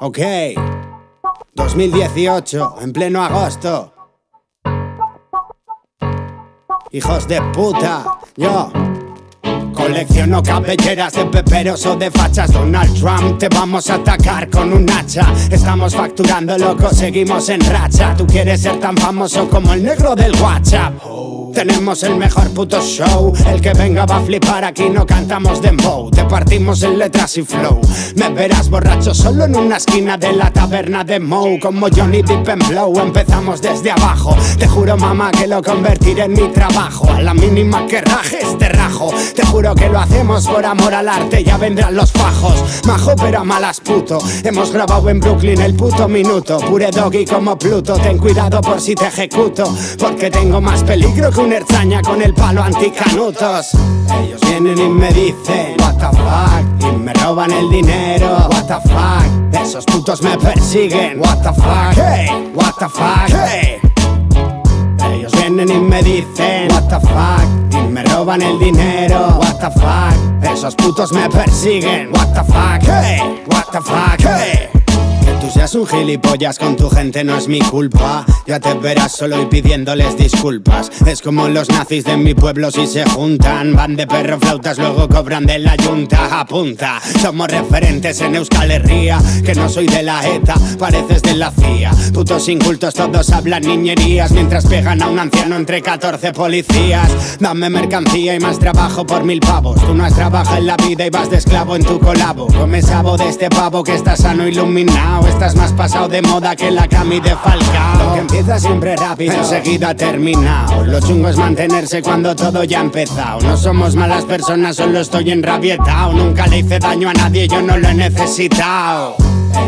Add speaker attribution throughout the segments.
Speaker 1: Ok. 2018, en pleno agosto. Hijos de puta, yo. Colecciono cabelleras de peperos o de fachas Donald Trump, te vamos a atacar con un hacha Estamos facturando loco, seguimos en racha Tú quieres ser tan famoso como el negro del WhatsApp tenemos el mejor puto show. El que venga va a flipar, aquí no cantamos dembow. Te partimos en letras y flow. Me verás borracho solo en una esquina de la taberna de Moe. Como Johnny Depp en Blow, empezamos desde abajo. Te juro, mamá, que lo convertiré en mi trabajo. A la mínima que rajes, te rajo. Te juro que lo hacemos por amor al arte. Ya vendrán los fajos. Majo, pero a malas puto. Hemos grabado en Brooklyn el puto minuto. Pure doggy como Pluto. Ten cuidado por si te ejecuto. Porque tengo más peligro que un con el palo anticanutos. Ellos vienen y me dicen, what the fuck, y me roban el dinero, what the fuck. Esos putos me persiguen, what the fuck, hey, what the fuck, hey. Ellos vienen y me dicen, what the fuck, y me roban el dinero, what the fuck. Esos putos me persiguen, what the fuck, hey, what the fuck, hey. Un gilipollas con tu gente no es mi culpa. Ya te verás solo y pidiéndoles disculpas. Es como los nazis de mi pueblo si se juntan. Van de perro flautas, luego cobran de la yunta. Apunta, somos referentes en Euskal Herria. Que no soy de la ETA, pareces de la CIA. Putos incultos todos hablan niñerías. Mientras pegan a un anciano entre 14 policías. Dame mercancía y más trabajo por mil pavos. Tú no has trabajado en la vida y vas de esclavo en tu colabo. Come sabo de este pavo que está sano iluminado. Estás más pasado de moda que la cami de Falcao. Lo que empieza siempre rápido, enseguida terminado. Lo chungo es mantenerse cuando todo ya ha empezado. No somos malas personas, solo estoy enrabietado. Nunca le hice daño a nadie, yo no lo he necesitado.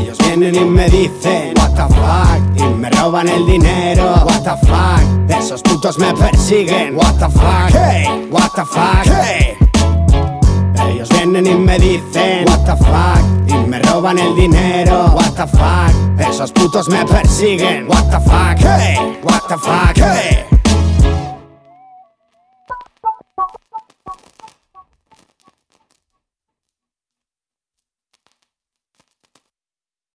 Speaker 1: Ellos vienen y me dicen, what the fuck, y me roban el dinero, what the fuck. Esos putos me persiguen, what the fuck, hey, what the fuck, hey. Ellos vienen y me dicen What the fuck me roban el dinero. What the fuck Esos putos me persiguen. What the fuck Hey What the fuck Hey